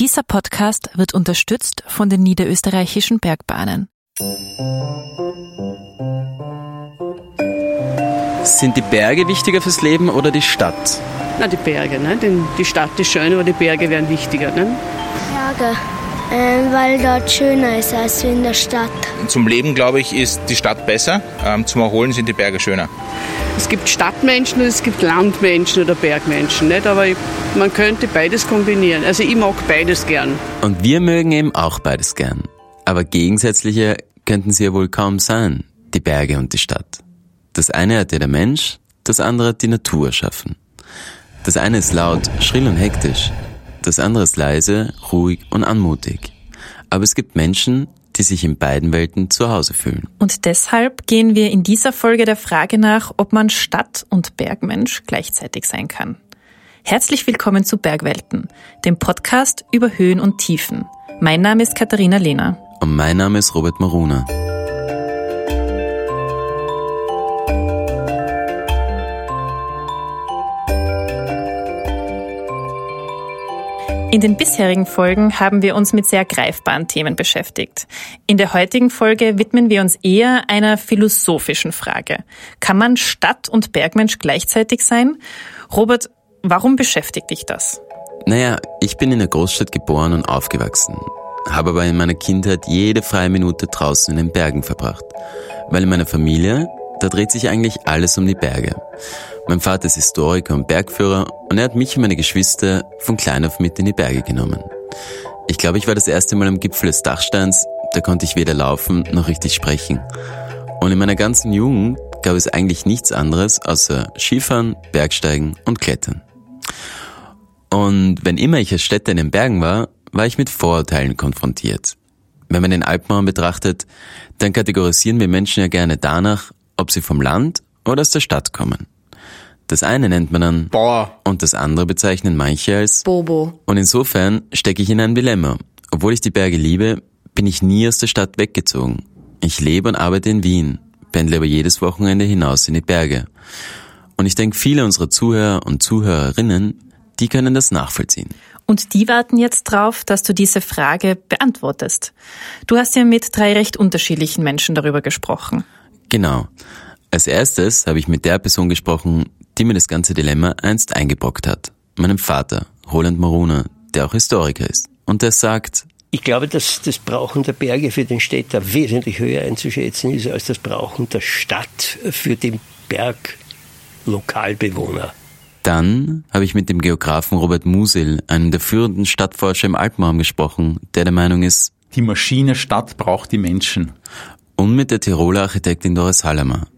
Dieser Podcast wird unterstützt von den niederösterreichischen Bergbahnen. Sind die Berge wichtiger fürs Leben oder die Stadt? Na, die Berge, ne? Denn die Stadt ist schön, aber die Berge wären wichtiger, ne? Berge, ähm, weil dort schöner ist als in der Stadt. Zum Leben, glaube ich, ist die Stadt besser. Ähm, zum Erholen sind die Berge schöner. Es gibt Stadtmenschen und es gibt Landmenschen oder Bergmenschen, nicht? Aber man könnte beides kombinieren. Also ich mag beides gern. Und wir mögen eben auch beides gern. Aber gegensätzliche könnten sie ja wohl kaum sein, die Berge und die Stadt. Das eine hat ja der Mensch, das andere hat die Natur erschaffen. Das eine ist laut, schrill und hektisch. Das andere ist leise, ruhig und anmutig. Aber es gibt Menschen, die sich in beiden Welten zu Hause fühlen. Und deshalb gehen wir in dieser Folge der Frage nach, ob man Stadt- und Bergmensch gleichzeitig sein kann. Herzlich willkommen zu Bergwelten, dem Podcast über Höhen und Tiefen. Mein Name ist Katharina Lehner. Und mein Name ist Robert Maruna. In den bisherigen Folgen haben wir uns mit sehr greifbaren Themen beschäftigt. In der heutigen Folge widmen wir uns eher einer philosophischen Frage. Kann man Stadt- und Bergmensch gleichzeitig sein? Robert, warum beschäftigt dich das? Naja, ich bin in der Großstadt geboren und aufgewachsen, habe aber in meiner Kindheit jede freie Minute draußen in den Bergen verbracht. Weil in meiner Familie, da dreht sich eigentlich alles um die Berge. Mein Vater ist Historiker und Bergführer und er hat mich und meine Geschwister von klein auf mit in die Berge genommen. Ich glaube, ich war das erste Mal am Gipfel des Dachsteins, da konnte ich weder laufen noch richtig sprechen. Und in meiner ganzen Jugend gab es eigentlich nichts anderes außer Skifahren, Bergsteigen und Klettern. Und wenn immer ich als Städter in den Bergen war, war ich mit Vorurteilen konfrontiert. Wenn man den Alpenraum betrachtet, dann kategorisieren wir Menschen ja gerne danach, ob sie vom Land oder aus der Stadt kommen. Das eine nennt man dann Boah. und das andere bezeichnen manche als Bobo. Und insofern stecke ich in ein Dilemma. Obwohl ich die Berge liebe, bin ich nie aus der Stadt weggezogen. Ich lebe und arbeite in Wien, pendle aber jedes Wochenende hinaus in die Berge. Und ich denke, viele unserer Zuhörer und Zuhörerinnen, die können das nachvollziehen. Und die warten jetzt drauf, dass du diese Frage beantwortest. Du hast ja mit drei recht unterschiedlichen Menschen darüber gesprochen. Genau. Als erstes habe ich mit der Person gesprochen, die mir das ganze Dilemma einst eingebrockt hat. Meinem Vater, Roland Maruna, der auch Historiker ist. Und der sagt, Ich glaube, dass das Brauchen der Berge für den Städter wesentlich höher einzuschätzen ist als das Brauchen der Stadt für den Berglokalbewohner. Dann habe ich mit dem Geografen Robert Musil, einem der führenden Stadtforscher im Alpenraum, gesprochen, der der Meinung ist, Die Maschine Stadt braucht die Menschen. Und mit der Tiroler Architektin Doris Hallermer.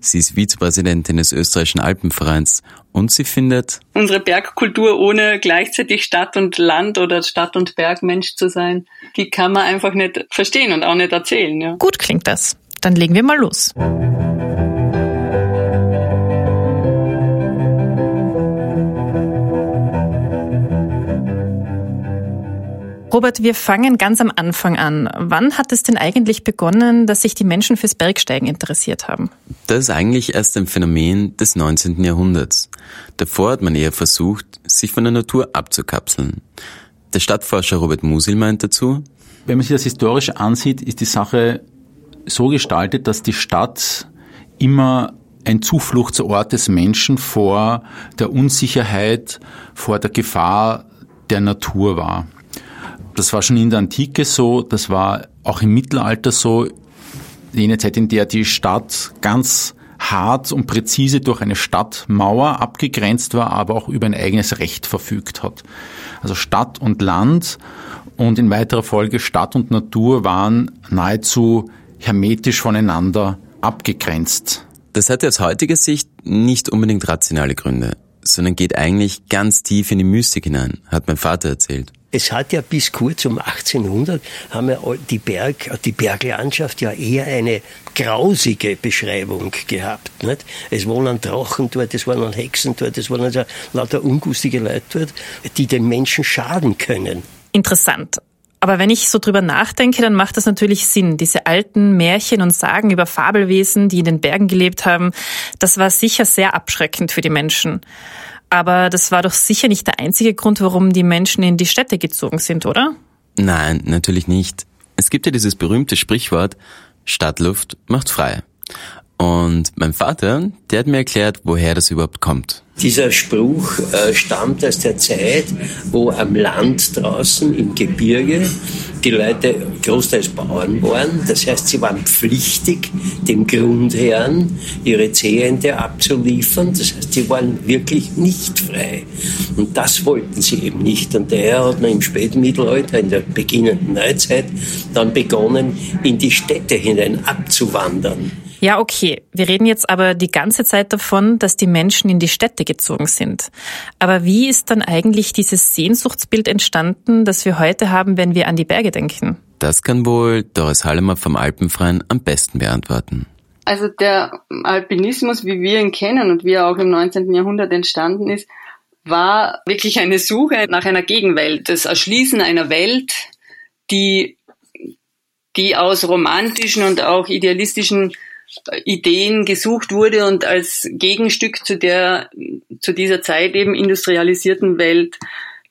Sie ist Vizepräsidentin des österreichischen Alpenvereins und sie findet, unsere Bergkultur ohne gleichzeitig Stadt und Land oder Stadt und Bergmensch zu sein, die kann man einfach nicht verstehen und auch nicht erzählen. Ja. Gut klingt das. Dann legen wir mal los. Robert, wir fangen ganz am Anfang an. Wann hat es denn eigentlich begonnen, dass sich die Menschen fürs Bergsteigen interessiert haben? das ist eigentlich erst ein Phänomen des 19. Jahrhunderts. Davor hat man eher versucht, sich von der Natur abzukapseln. Der Stadtforscher Robert Musil meint dazu, Wenn man sich das historisch ansieht, ist die Sache so gestaltet, dass die Stadt immer ein Zufluchtsort des Menschen vor der Unsicherheit, vor der Gefahr der Natur war. Das war schon in der Antike so, das war auch im Mittelalter so, jene Zeit, in der die Stadt ganz hart und präzise durch eine Stadtmauer abgegrenzt war, aber auch über ein eigenes Recht verfügt hat. Also Stadt und Land und in weiterer Folge Stadt und Natur waren nahezu hermetisch voneinander abgegrenzt. das hat aus heutiger Sicht nicht unbedingt rationale Gründe, sondern geht eigentlich ganz tief in die Mystik hinein, hat mein Vater erzählt. Es hat ja bis kurz um 1800 haben ja die Berg, die Berglandschaft ja eher eine grausige Beschreibung gehabt. Nicht? Es wohnen Drachen dort, es wohnen Hexen dort, es wohnen also lauter ungustige Leute dort, die den Menschen schaden können. Interessant. Aber wenn ich so drüber nachdenke, dann macht das natürlich Sinn. Diese alten Märchen und Sagen über Fabelwesen, die in den Bergen gelebt haben, das war sicher sehr abschreckend für die Menschen. Aber das war doch sicher nicht der einzige Grund, warum die Menschen in die Städte gezogen sind, oder? Nein, natürlich nicht. Es gibt ja dieses berühmte Sprichwort, Stadtluft macht frei. Und mein Vater, der hat mir erklärt, woher das überhaupt kommt. Dieser Spruch äh, stammt aus der Zeit, wo am Land draußen im Gebirge die Leute großteils Bauern waren. Das heißt, sie waren pflichtig, dem Grundherrn ihre Zehente abzuliefern. Das heißt, sie waren wirklich nicht frei. Und das wollten sie eben nicht. Und daher hat man im Spätmittelalter, in der beginnenden Neuzeit, dann begonnen, in die Städte hinein abzuwandern. Ja, okay. Wir reden jetzt aber die ganze Zeit davon, dass die Menschen in die Städte gezogen sind. Aber wie ist dann eigentlich dieses Sehnsuchtsbild entstanden, das wir heute haben, wenn wir an die Berge denken? Das kann wohl Doris Hallemer vom Alpenfreien am besten beantworten. Also der Alpinismus, wie wir ihn kennen und wie er auch im 19. Jahrhundert entstanden ist, war wirklich eine Suche nach einer Gegenwelt, das Erschließen einer Welt, die, die aus romantischen und auch idealistischen Ideen gesucht wurde und als Gegenstück zu der, zu dieser Zeit eben industrialisierten Welt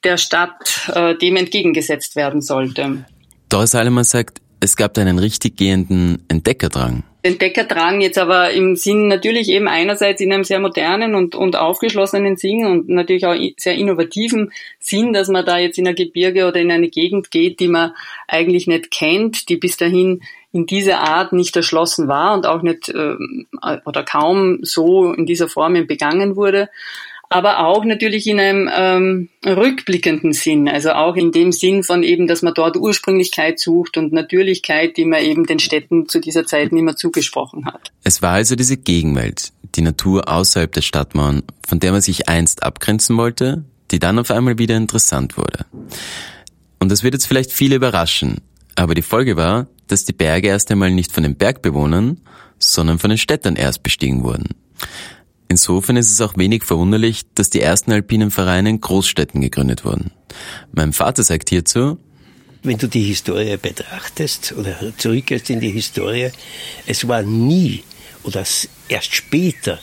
der Stadt äh, dem entgegengesetzt werden sollte. Doris Allemann sagt, es gab einen richtig gehenden Entdeckerdrang. Entdeckerdrang jetzt aber im Sinn natürlich eben einerseits in einem sehr modernen und, und aufgeschlossenen Sinn und natürlich auch sehr innovativen Sinn, dass man da jetzt in ein Gebirge oder in eine Gegend geht, die man eigentlich nicht kennt, die bis dahin in dieser Art nicht erschlossen war und auch nicht äh, oder kaum so in dieser Form begangen wurde aber auch natürlich in einem ähm, rückblickenden Sinn, also auch in dem Sinn von eben, dass man dort Ursprünglichkeit sucht und Natürlichkeit, die man eben den Städten zu dieser Zeit nicht mehr zugesprochen hat. Es war also diese Gegenwelt, die Natur außerhalb der Stadtmauern, von der man sich einst abgrenzen wollte, die dann auf einmal wieder interessant wurde. Und das wird jetzt vielleicht viele überraschen, aber die Folge war, dass die Berge erst einmal nicht von den Bergbewohnern, sondern von den Städtern erst bestiegen wurden. Insofern ist es auch wenig verwunderlich, dass die ersten alpinen Vereine in Großstädten gegründet wurden. Mein Vater sagt hierzu, wenn du die Historie betrachtest oder zurückgehst in die Historie, es war nie oder erst später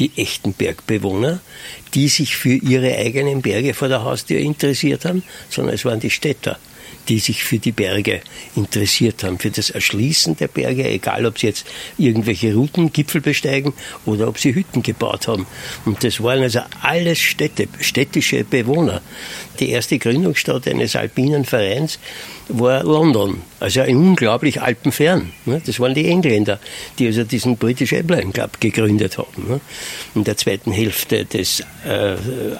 die echten Bergbewohner, die sich für ihre eigenen Berge vor der Haustür interessiert haben, sondern es waren die Städter die sich für die Berge interessiert haben, für das Erschließen der Berge, egal ob sie jetzt irgendwelche Routen, Gipfel besteigen oder ob sie Hütten gebaut haben. Und das waren also alles Städte, städtische Bewohner. Die erste Gründungsstadt eines alpinen Vereins war London, also ein unglaublich alpenfern. Ne? Das waren die Engländer, die also diesen British Airline Club gegründet haben, ne? in der zweiten Hälfte des äh,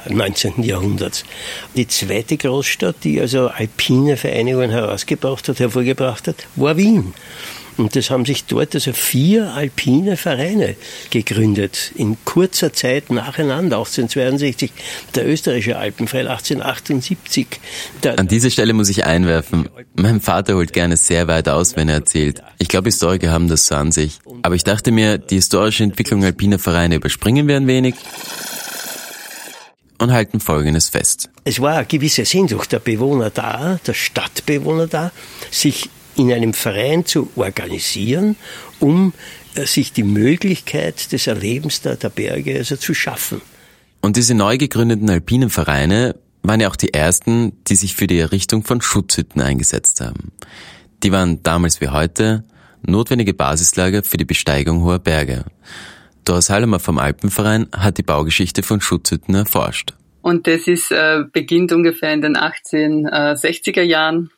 19. Jahrhunderts. Die zweite Großstadt, die also alpine Vereinigungen herausgebracht hat, hervorgebracht hat, war Wien. Und das haben sich dort also vier alpine Vereine gegründet, in kurzer Zeit nacheinander. 1862 der österreichische Alpenverein, 1878. An dieser Stelle muss ich einwerfen, mein Vater holt gerne sehr weit aus, wenn er erzählt. Ich glaube, Historiker haben das so an sich. Aber ich dachte mir, die historische Entwicklung alpiner Vereine überspringen wir ein wenig und halten Folgendes fest. Es war eine gewisse Sehnsucht der Bewohner da, der Stadtbewohner da, sich in einem Verein zu organisieren, um äh, sich die Möglichkeit des Erlebens der, der Berge also zu schaffen. Und diese neu gegründeten alpinen Vereine waren ja auch die ersten, die sich für die Errichtung von Schutzhütten eingesetzt haben. Die waren damals wie heute notwendige Basislager für die Besteigung hoher Berge. Doris Hallemer vom Alpenverein hat die Baugeschichte von Schutzhütten erforscht. Und das ist, äh, beginnt ungefähr in den 1860er Jahren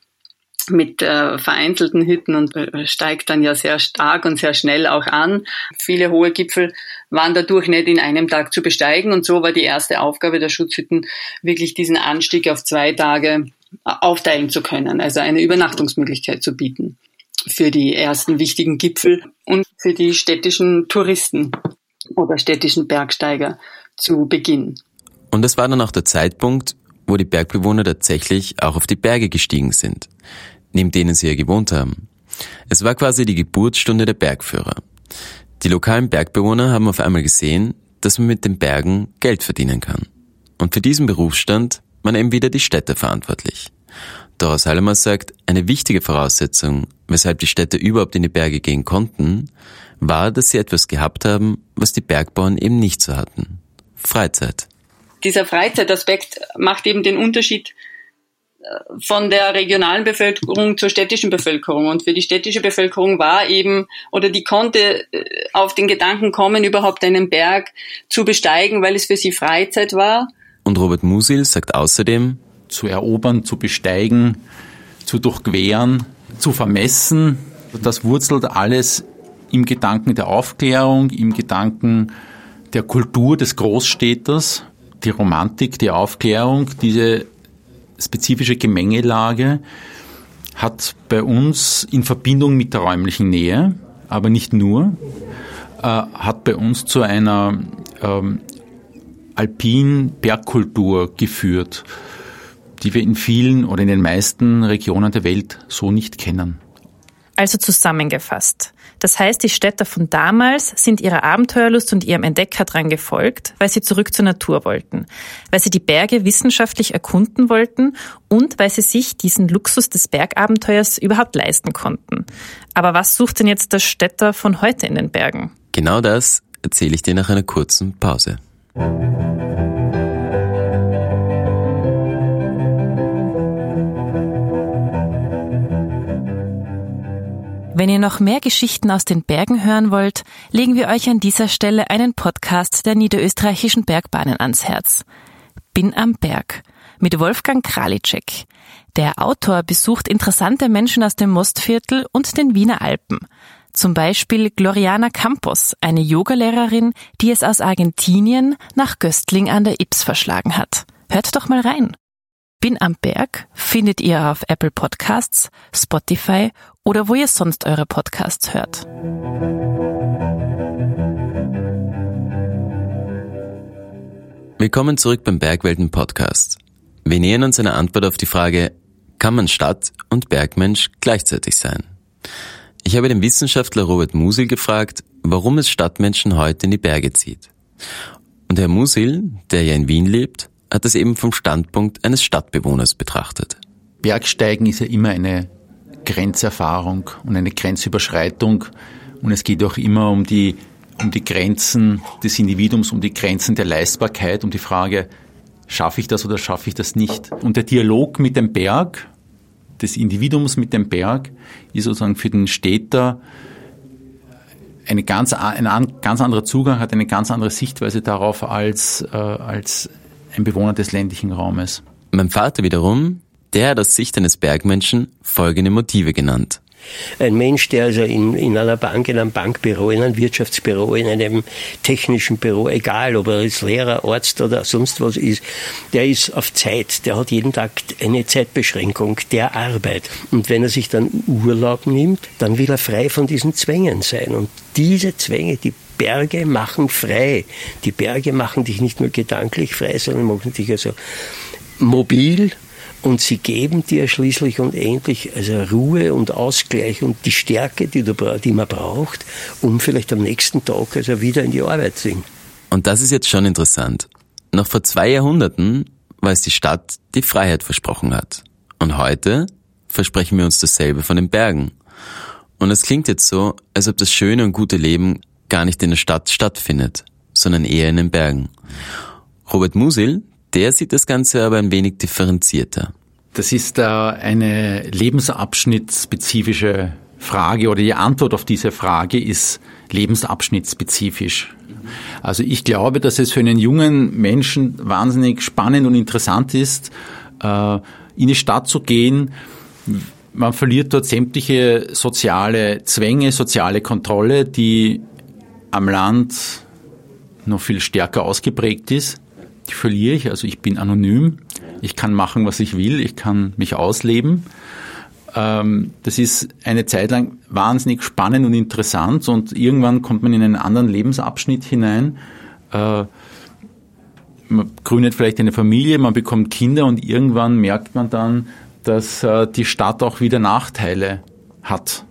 mit äh, vereinzelten Hütten und äh, steigt dann ja sehr stark und sehr schnell auch an. Viele hohe Gipfel waren dadurch nicht in einem Tag zu besteigen und so war die erste Aufgabe der Schutzhütten wirklich diesen Anstieg auf zwei Tage äh, aufteilen zu können, also eine Übernachtungsmöglichkeit zu bieten für die ersten wichtigen Gipfel und für die städtischen Touristen oder städtischen Bergsteiger zu Beginn. Und das war dann auch der Zeitpunkt, wo die Bergbewohner tatsächlich auch auf die Berge gestiegen sind neben denen sie ja gewohnt haben. Es war quasi die Geburtsstunde der Bergführer. Die lokalen Bergbewohner haben auf einmal gesehen, dass man mit den Bergen Geld verdienen kann. Und für diesen Berufsstand waren eben wieder die Städte verantwortlich. Doris Hallemer sagt, eine wichtige Voraussetzung, weshalb die Städte überhaupt in die Berge gehen konnten, war, dass sie etwas gehabt haben, was die Bergbauern eben nicht so hatten. Freizeit dieser Freizeitaspekt macht eben den Unterschied von der regionalen Bevölkerung zur städtischen Bevölkerung. Und für die städtische Bevölkerung war eben, oder die konnte äh, auf den Gedanken kommen, überhaupt einen Berg zu besteigen, weil es für sie Freizeit war. Und Robert Musil sagt außerdem, zu erobern, zu besteigen, zu durchqueren, zu vermessen, das wurzelt alles im Gedanken der Aufklärung, im Gedanken der Kultur des Großstädters, die Romantik, die Aufklärung, diese spezifische Gemengelage hat bei uns in Verbindung mit der räumlichen Nähe, aber nicht nur, äh, hat bei uns zu einer ähm, alpinen Bergkultur geführt, die wir in vielen oder in den meisten Regionen der Welt so nicht kennen. Also zusammengefasst. Das heißt, die Städter von damals sind ihrer Abenteuerlust und ihrem Entdeckerdrang gefolgt, weil sie zurück zur Natur wollten, weil sie die Berge wissenschaftlich erkunden wollten und weil sie sich diesen Luxus des Bergabenteuers überhaupt leisten konnten. Aber was sucht denn jetzt der Städter von heute in den Bergen? Genau das erzähle ich dir nach einer kurzen Pause. Wenn ihr noch mehr Geschichten aus den Bergen hören wollt, legen wir euch an dieser Stelle einen Podcast der niederösterreichischen Bergbahnen ans Herz. Bin am Berg mit Wolfgang Kralitschek. Der Autor besucht interessante Menschen aus dem Mostviertel und den Wiener Alpen. Zum Beispiel Gloriana Campos, eine Yogalehrerin, die es aus Argentinien nach Göstling an der Ips verschlagen hat. Hört doch mal rein. Bin am Berg findet ihr auf Apple Podcasts, Spotify oder wo ihr sonst eure Podcasts hört. Willkommen zurück beim Bergwelten Podcast. Wir nähern uns einer Antwort auf die Frage, kann man Stadt- und Bergmensch gleichzeitig sein? Ich habe den Wissenschaftler Robert Musil gefragt, warum es Stadtmenschen heute in die Berge zieht. Und Herr Musil, der ja in Wien lebt, hat es eben vom Standpunkt eines Stadtbewohners betrachtet. Bergsteigen ist ja immer eine Grenzerfahrung und eine Grenzüberschreitung und es geht auch immer um die, um die Grenzen des Individuums, um die Grenzen der Leistbarkeit, um die Frage, schaffe ich das oder schaffe ich das nicht? Und der Dialog mit dem Berg, des Individuums mit dem Berg, ist sozusagen für den Städter eine ganz, ein ganz anderer Zugang, hat eine ganz andere Sichtweise darauf als, äh, als ein Bewohner des ländlichen Raumes. Mein Vater wiederum, der hat aus Sicht eines Bergmenschen folgende Motive genannt. Ein Mensch, der also in, in einer Bank, in einem Bankbüro, in einem Wirtschaftsbüro, in einem technischen Büro, egal ob er jetzt Lehrer, Arzt oder sonst was ist, der ist auf Zeit, der hat jeden Tag eine Zeitbeschränkung der Arbeit. Und wenn er sich dann Urlaub nimmt, dann will er frei von diesen Zwängen sein. Und diese Zwänge, die Berge machen frei. Die Berge machen dich nicht nur gedanklich frei, sondern machen dich also mobil und sie geben dir schließlich und endlich also Ruhe und Ausgleich und die Stärke, die, du, die man braucht, um vielleicht am nächsten Tag also wieder in die Arbeit zu gehen. Und das ist jetzt schon interessant. Noch vor zwei Jahrhunderten war es die Stadt, die Freiheit versprochen hat. Und heute versprechen wir uns dasselbe von den Bergen. Und es klingt jetzt so, als ob das schöne und gute Leben gar nicht in der Stadt stattfindet, sondern eher in den Bergen. Robert Musil, der sieht das Ganze aber ein wenig differenzierter. Das ist eine lebensabschnittsspezifische Frage oder die Antwort auf diese Frage ist lebensabschnittspezifisch. Also ich glaube, dass es für einen jungen Menschen wahnsinnig spannend und interessant ist, äh, in die Stadt zu gehen. Man verliert dort sämtliche soziale Zwänge, soziale Kontrolle, die am Land noch viel stärker ausgeprägt ist. Die verliere ich, also ich bin anonym, ich kann machen, was ich will, ich kann mich ausleben. Ähm, das ist eine Zeit lang wahnsinnig spannend und interessant und irgendwann kommt man in einen anderen Lebensabschnitt hinein. Äh, man gründet vielleicht eine Familie, man bekommt Kinder und irgendwann merkt man dann, dass äh, die Stadt auch wieder Nachteile hat.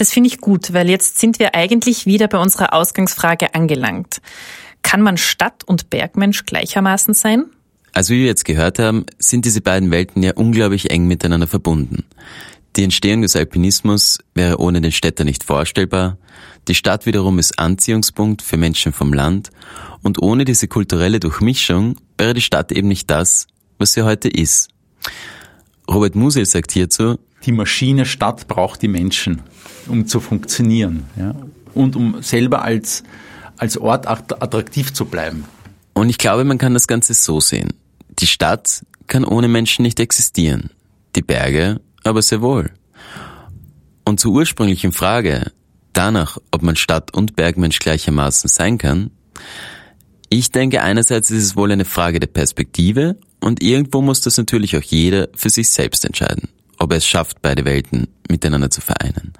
Das finde ich gut, weil jetzt sind wir eigentlich wieder bei unserer Ausgangsfrage angelangt. Kann man Stadt- und Bergmensch gleichermaßen sein? Also wie wir jetzt gehört haben, sind diese beiden Welten ja unglaublich eng miteinander verbunden. Die Entstehung des Alpinismus wäre ohne den Städter nicht vorstellbar, die Stadt wiederum ist Anziehungspunkt für Menschen vom Land und ohne diese kulturelle Durchmischung wäre die Stadt eben nicht das, was sie heute ist. Robert Musil sagt hierzu, die Maschine Stadt braucht die Menschen, um zu funktionieren ja, und um selber als, als Ort attraktiv zu bleiben. Und ich glaube, man kann das Ganze so sehen. Die Stadt kann ohne Menschen nicht existieren, die Berge aber sehr wohl. Und zur ursprünglichen Frage, danach, ob man Stadt- und Bergmensch gleichermaßen sein kann, ich denke, einerseits ist es wohl eine Frage der Perspektive und irgendwo muss das natürlich auch jeder für sich selbst entscheiden, ob er es schafft, beide Welten miteinander zu vereinen.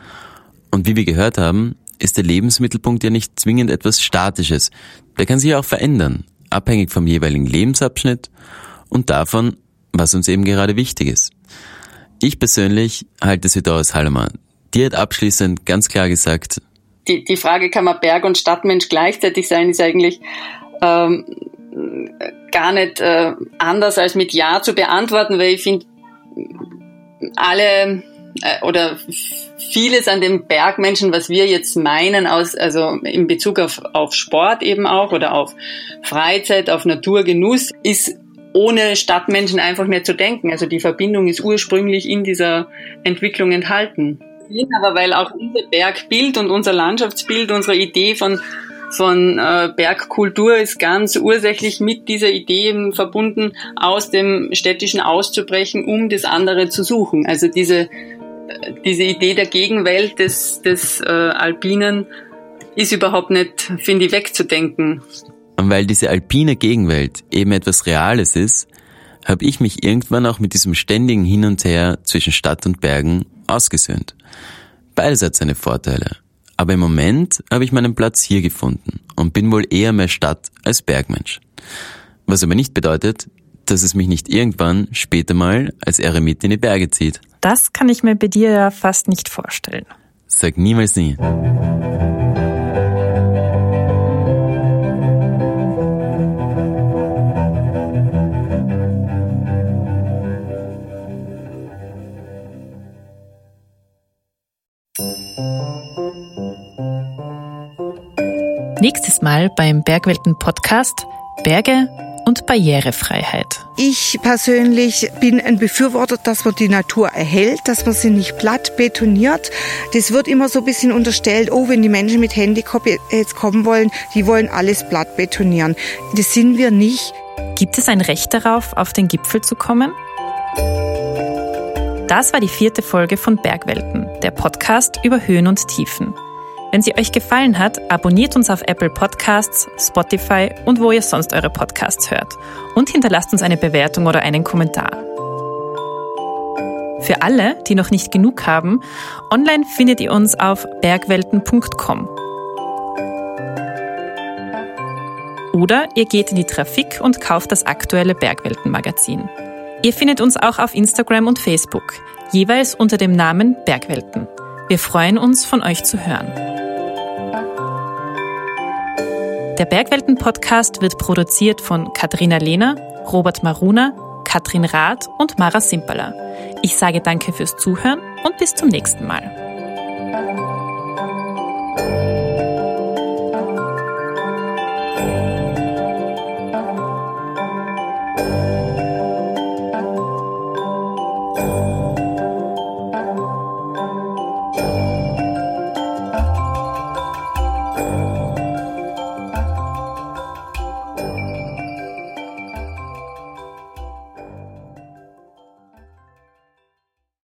Und wie wir gehört haben, ist der Lebensmittelpunkt ja nicht zwingend etwas Statisches. Der kann sich auch verändern, abhängig vom jeweiligen Lebensabschnitt und davon, was uns eben gerade wichtig ist. Ich persönlich halte es wie Doris Hallemann. Die hat abschließend ganz klar gesagt, die, die Frage, kann man Berg- und Stadtmensch gleichzeitig sein, ist eigentlich ähm, gar nicht äh, anders als mit Ja zu beantworten, weil ich finde, alle äh, oder vieles an dem Bergmenschen, was wir jetzt meinen, aus, also in Bezug auf, auf Sport eben auch oder auf Freizeit, auf Naturgenuss, ist ohne Stadtmenschen einfach nicht zu denken. Also die Verbindung ist ursprünglich in dieser Entwicklung enthalten. Aber weil auch unser Bergbild und unser Landschaftsbild, unsere Idee von von äh, Bergkultur ist ganz ursächlich mit dieser Idee verbunden, aus dem Städtischen auszubrechen, um das andere zu suchen. Also diese, äh, diese Idee der Gegenwelt des, des äh, Alpinen ist überhaupt nicht, finde ich, wegzudenken. Und weil diese alpine Gegenwelt eben etwas Reales ist, habe ich mich irgendwann auch mit diesem ständigen Hin und Her zwischen Stadt und Bergen ausgesöhnt. Beides hat seine Vorteile. Aber im Moment habe ich meinen Platz hier gefunden und bin wohl eher mehr Stadt als Bergmensch. Was aber nicht bedeutet, dass es mich nicht irgendwann später mal als Eremit in die Berge zieht. Das kann ich mir bei dir ja fast nicht vorstellen. Sag niemals nie. Nächstes Mal beim Bergwelten Podcast Berge und Barrierefreiheit. Ich persönlich bin ein Befürworter, dass man die Natur erhält, dass man sie nicht platt betoniert. Das wird immer so ein bisschen unterstellt, oh, wenn die Menschen mit Handicap jetzt kommen wollen, die wollen alles platt betonieren. Das sind wir nicht. Gibt es ein Recht darauf, auf den Gipfel zu kommen? Das war die vierte Folge von Bergwelten, der Podcast über Höhen und Tiefen. Wenn sie euch gefallen hat, abonniert uns auf Apple Podcasts, Spotify und wo ihr sonst eure Podcasts hört. Und hinterlasst uns eine Bewertung oder einen Kommentar. Für alle, die noch nicht genug haben, online findet ihr uns auf bergwelten.com. Oder ihr geht in die Trafik und kauft das aktuelle Bergwelten-Magazin. Ihr findet uns auch auf Instagram und Facebook, jeweils unter dem Namen Bergwelten. Wir freuen uns, von euch zu hören. Der Bergwelten-Podcast wird produziert von Katharina Lehner, Robert Maruna, Katrin Rath und Mara Simperler. Ich sage danke fürs Zuhören und bis zum nächsten Mal.